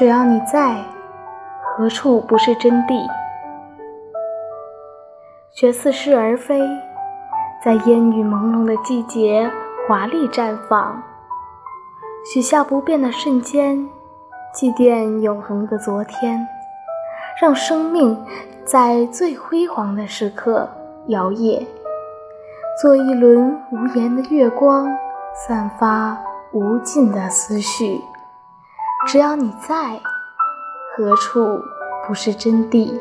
只要你在，何处不是真谛？学似是而非，在烟雨朦胧的季节华丽绽放，许下不变的瞬间，祭奠永恒的昨天，让生命在最辉煌的时刻摇曳，做一轮无言的月光，散发无尽的思绪。只要你在，何处不是真谛？